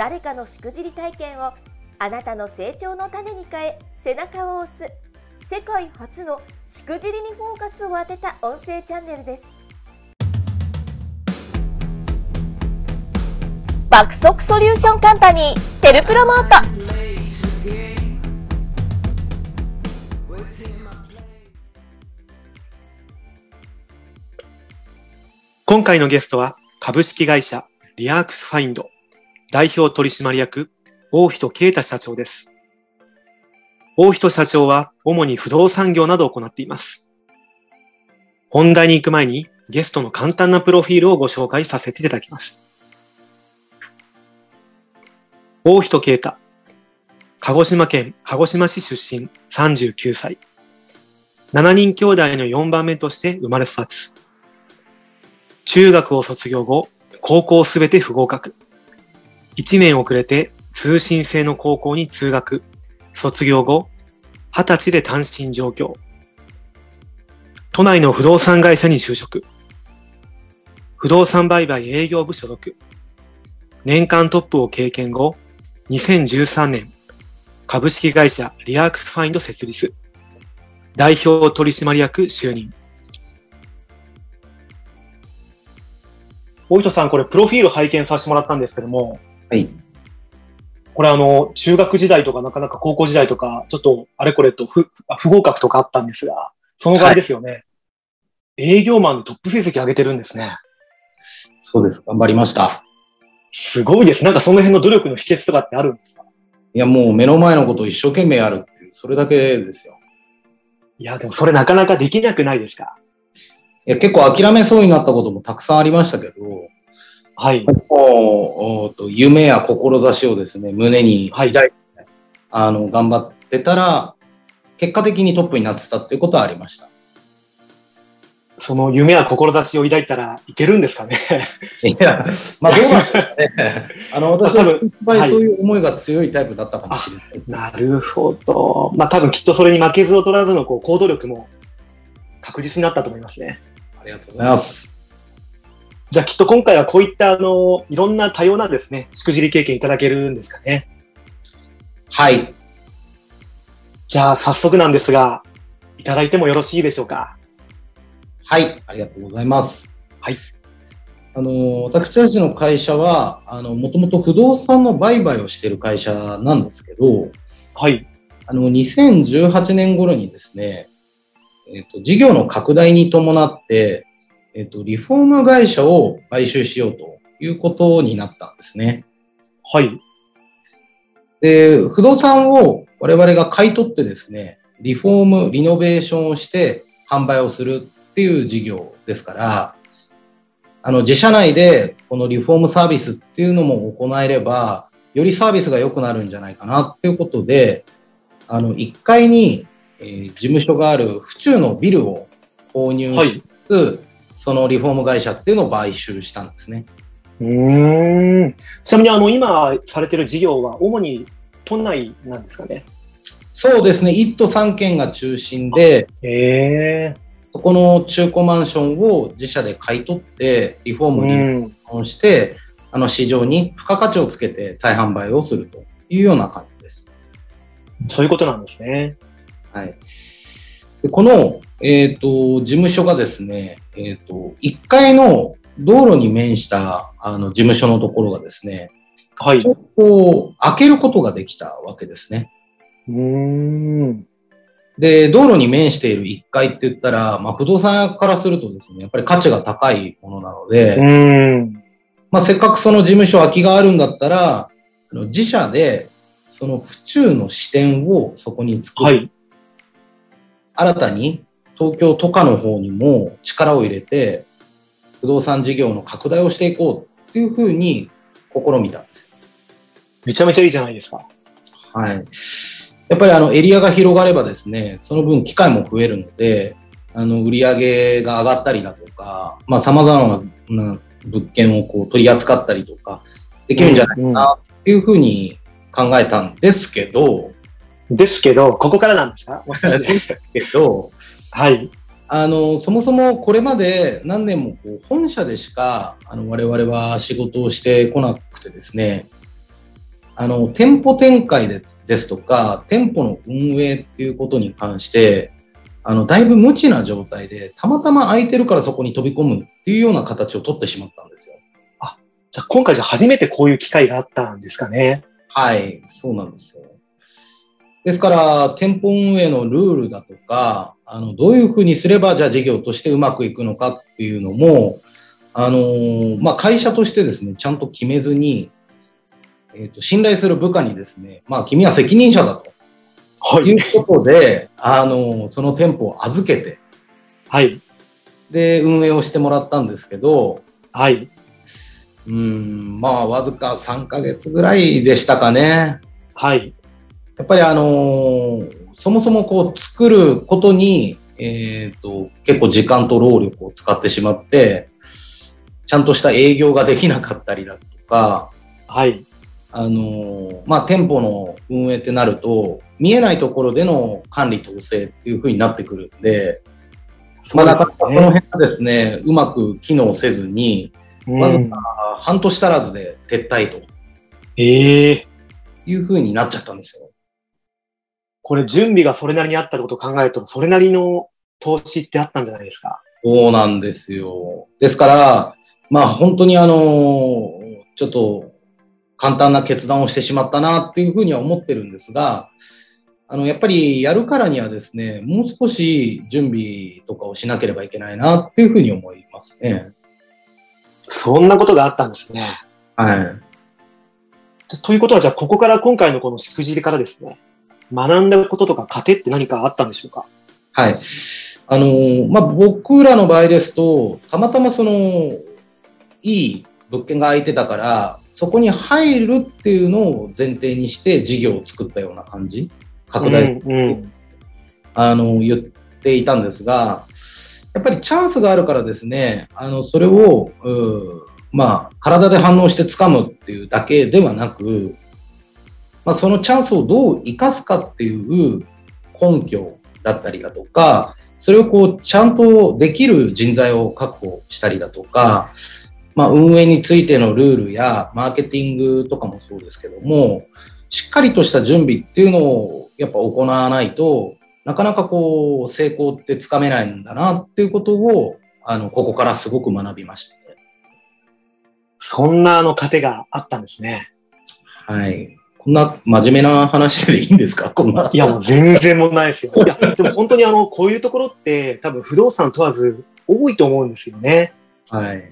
誰かのしくじり体験をあなたの成長の種に変え背中を押す。世界初のしくじりにフォーカスを当てた音声チャンネルです。爆速ソリューションカンパニーテルプロモート。今回のゲストは株式会社リアークスファインド。代表取締役大人啓太社長です。大人社長は主に不動産業などを行っています。本題に行く前にゲストの簡単なプロフィールをご紹介させていただきます。大人啓太。鹿児島県鹿児島市出身39歳。7人兄弟の4番目として生まれ育つ。中学を卒業後、高校すべて不合格。1年遅れて通信制の高校に通学。卒業後、20歳で単身上京。都内の不動産会社に就職。不動産売買営業部所属。年間トップを経験後、2013年、株式会社リアークスファインド設立。代表取締役就任。大糸さん、これ、プロフィール拝見させてもらったんですけども、はい。これあの、中学時代とかなかなか高校時代とか、ちょっとあれこれと不あ不合格とかあったんですが、その場合ですよね。営業マンでトップ成績上げてるんですね。そうです。頑張りました。すごいです。なんかその辺の努力の秘訣とかってあるんですか？いや、もう目の前のことを一生懸命やるっていう、それだけですよ。いや、でもそれなかなかできなくないですか？いや、結構諦めそうになったこともたくさんありましたけど、はい。もうおーと夢や志をですね、胸にはい抱いて、あの、頑張ってたら、結果的にトップになってたっていうことはありました。その夢や志を抱いたらいけるんですかね？いや、まあ どうなんですかね。あの、私多分はいっぱいそういう思いが強いタイプだったかもしれない。なるほど。まあ多分きっとそれに負けず劣らずのこう行動力も確実になったと思いますね。ありがとうございます。じゃあきっと今回はこういったあの、いろんな多様なですね、しくじり経験いただけるんですかね。はい。じゃあ早速なんですが、いただいてもよろしいでしょうか？はい、ありがとうございます。はい。あの、私たちの会社は、あの、もともと不動産の売買をしている会社なんですけど、はい。あの、2018年頃にですね、えっ、と、事業の拡大に伴って、えっ、と、リフォーム会社を買収しようということになったんですね。はい。で、不動産を我々が買い取ってですね、リフォーム、リノベーションをして販売をするっていう事業ですから、あの、自社内でこのリフォームサービスっていうのも行えれば、よりサービスが良くなるんじゃないかなっていうことで、あの、1階に、えー事務所がある府中のビルを購入はいしつつ、そのリフォーム会社っていうのを買収したんですね。うーん。ちなみにあの、今されてる事業は主に都内なんですかね？そうですね、1都3県が中心で、ええそこの中古マンションを自社で買い取って、リフォームにうん。をして、あの市場に付加価値をつけて再販売をするというような感じです。そういうことなんですね。はい。でこの、えっ、と、事務所がですね、えっ、と、1階の道路に面した、あの、事務所のところがですね、はい。うこう、開けることができたわけですね。ーん。で、道路に面している1階って言ったら、まあ、不動産屋からするとですね、やっぱり価値が高いものなので、うーん。まあ、せっかくその事務所空きがあるんだったら、あの自社で、その府中の支店をそこに作る。はい。新たに東京都下の方にも力を入れて、不動産事業の拡大をしていこうっていうふうに試みたんです。めちゃめちゃいいじゃないですか。はい。やっぱりあのエリアが広がればですね、その分機会も増えるので、あの売り上げが上がったりだとか、まあ様々な物件をこう取り扱ったりとかできるんじゃないかなっていうふうに考えたんですけど、ですけど、ここからなんですか？もしかして。ですけど、はい。あの、そもそもこれまで何年もこう本社でしか、あの、我々は仕事をしてこなくてですね、あの、店舗展開ですですとか、店舗の運営っていうことに関して、あの、だいぶ無知な状態で、たまたま空いてるからそこに飛び込むっていうような形を取ってしまったんですよ。じゃあ今回じゃあ初めてこういう機会があったんですかね。はい、そうなんですよ。ですから、店舗運営のルールだとか、あの、どういうふうにすれば、じゃあ事業としてうまくいくのかっていうのも、あのーまあ、会社としてですね、ちゃんと決めずに、えっ、と、信頼する部下にですね、まあ、君は責任者だとはいいうことで、あのーその店舗を預けて、はい。で、運営をしてもらったんですけど、はい。うーん、まあ、わずか3ヶ月ぐらいでしたかね。はい。やっぱりあのーそもそもこう作ることに、えっ、と、結構時間と労力を使ってしまって、ちゃんとした営業ができなかったりだとか、はい。あのーまあ、店舗の運営ってなると、見えないところでの管理統制っていう風になってくるんで、まあ、なかなかこの辺がですね、うまく機能せずに、まずうん半年足らずで撤退とええいう風になっちゃったんですよ。これ準備がそれなりにあったことを考えると、それなりの投資ってあったんじゃないですか？そうなんですよ。ですから、まあ本当にあの、ちょっと簡単な決断をしてしまったなっていうふうには思ってるんですが、あの、やっぱりやるからにはですね、もう少し準備とかをしなければいけないなっていうふうに思いますね。そんなことがあったんですね。はい。ということは、じゃあ、ここから今回のこのしくじりからですね、学んだこととか糧って何かあったんでしょうか？はい。あの、まあ、僕らの場合ですと、たまたまその、いい物件が空いてたから、そこに入るっていうのを前提にして事業を作ったような感じ？拡大うんうん。あの、言っていたんですが、やっぱりチャンスがあるからですね、あの、それを、まあ、体で反応して掴むっていうだけではなく、まあ、そのチャンスをどう生かすかっていう根拠だったりだとか、それをこう、ちゃんとできる人材を確保したりだとか、まあ、運営についてのルールやマーケティングとかもそうですけども、しっかりとした準備っていうのをやっぱ行わないと、なかなかこう、成功ってつかめないんだなっていうことを、あの、ここからすごく学びましたね。そんなあの糧があったんですね。はい。こんな真面目な話でいいんですか？こんな。いや、もう全然問題ないですよ。いや、でも本当にあの、こういうところって多分不動産問わず多いと思うんですよね。はい。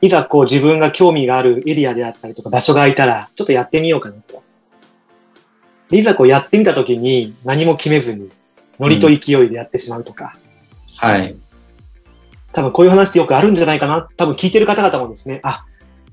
いざこう自分が興味があるエリアであったりとか場所が空いたら、ちょっとやってみようかなと。でいざこうやってみたときに何も決めずに、ノリと勢いでやってしまうとか、はい。多分こういう話ってよくあるんじゃないかな。多分聞いてる方々もですね、あ、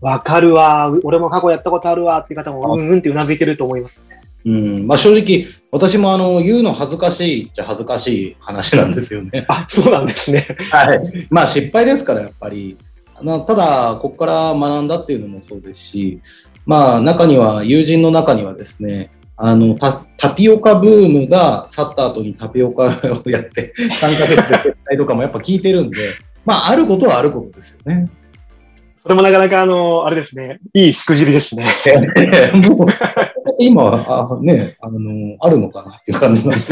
わかるわ、俺も過去やったことあるわっていう方も、うんうんってうなずいてると思いますね。うん。まあ正直、私もあの、言うの恥ずかしいっちゃ恥ずかしい話なんですよね。あ、そうなんですね。はい。まあ失敗ですから、やっぱり。あのただ、ここから学んだっていうのもそうですし、まあ中には、友人の中にはですね、あの、タタピオカブームが去った後にタピオカをやって、3ヶ月で撤退とかもやっぱ聞いてるんで、まああることはあることですよね。それもなかなかあの、あれですね、いいしくじりですね。今は、あね、あの、あるのかなっていう感じなんです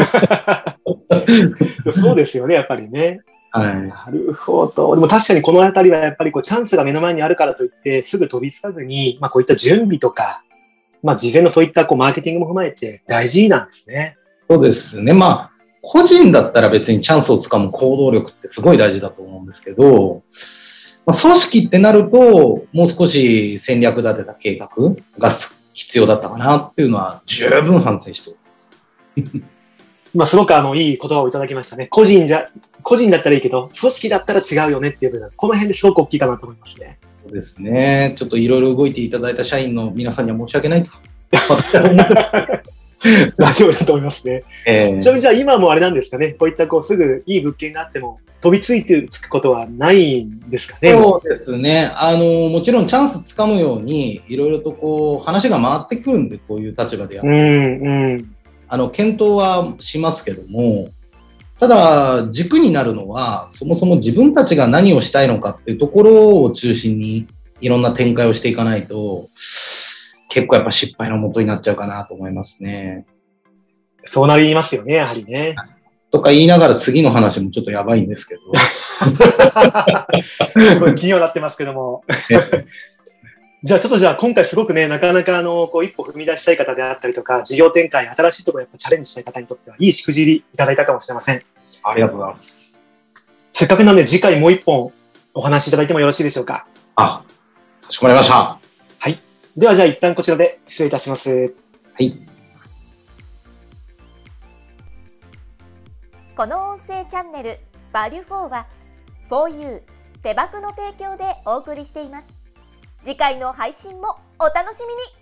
け そうですよね、やっぱりね。ど。はい。なるほど。でも確かにこのあたりはやっぱりこうチャンスが目の前にあるからといってすぐ飛びつかずに、まあこういった準備とか、まあ事前のそういったこうマーケティングも踏まえて大事なんですね。そうですね。まあ、個人だったら別にチャンスをつかむ行動力ってすごい大事だと思うんですけど、まあ、組織ってなると、もう少し戦略立てた計画が必要だったかなっていうのは十分反省しております。まあすごくあのいい言葉をいただきましたね。個人じゃ、個人だったらいいけど、組織だったら違うよねっていう部分、この辺ですごく大きいかなと思いますね。そうですね。ちょっといろいろ動いていただいた社員の皆さんには申し訳ないと 大丈夫だと思いますね。えーちなみにじゃあ今もあれなんですかね、こういったこうすぐいい物件があっても飛びついてつくことはないんですかね？そうですね。あの、もちろんチャンスつかむように、いろいろとこう、話が回ってくるんで、こういう立場でやるうん、うん。あの、検討はしますけども、ただ、軸になるのは、そもそも自分たちが何をしたいのかっていうところを中心に、いろんな展開をしていかないと、結構やっぱ失敗のもとになっちゃうかなと思いますね。そうなりますよね、やはりね。とか言いながら次の話もちょっとやばいんですけど。すごい気にはなってますけども。じゃあちょっとじゃあ今回すごくね、なかなかあの、こう一歩踏み出したい方であったりとか、事業展開、新しいところやっぱチャレンジしたい方にとっては、いいしくじりいただいたかもしれません。ありがとうございます。せっかくなんで次回もう一本お話しいただいてもよろしいでしょうか。あ、かしこまりました。はではじゃあ一旦こちらで失礼いたします。い。この音声チャンネル「バリュフォーは 4U 手箱の提供でお送りしています次回の配信もお楽しみに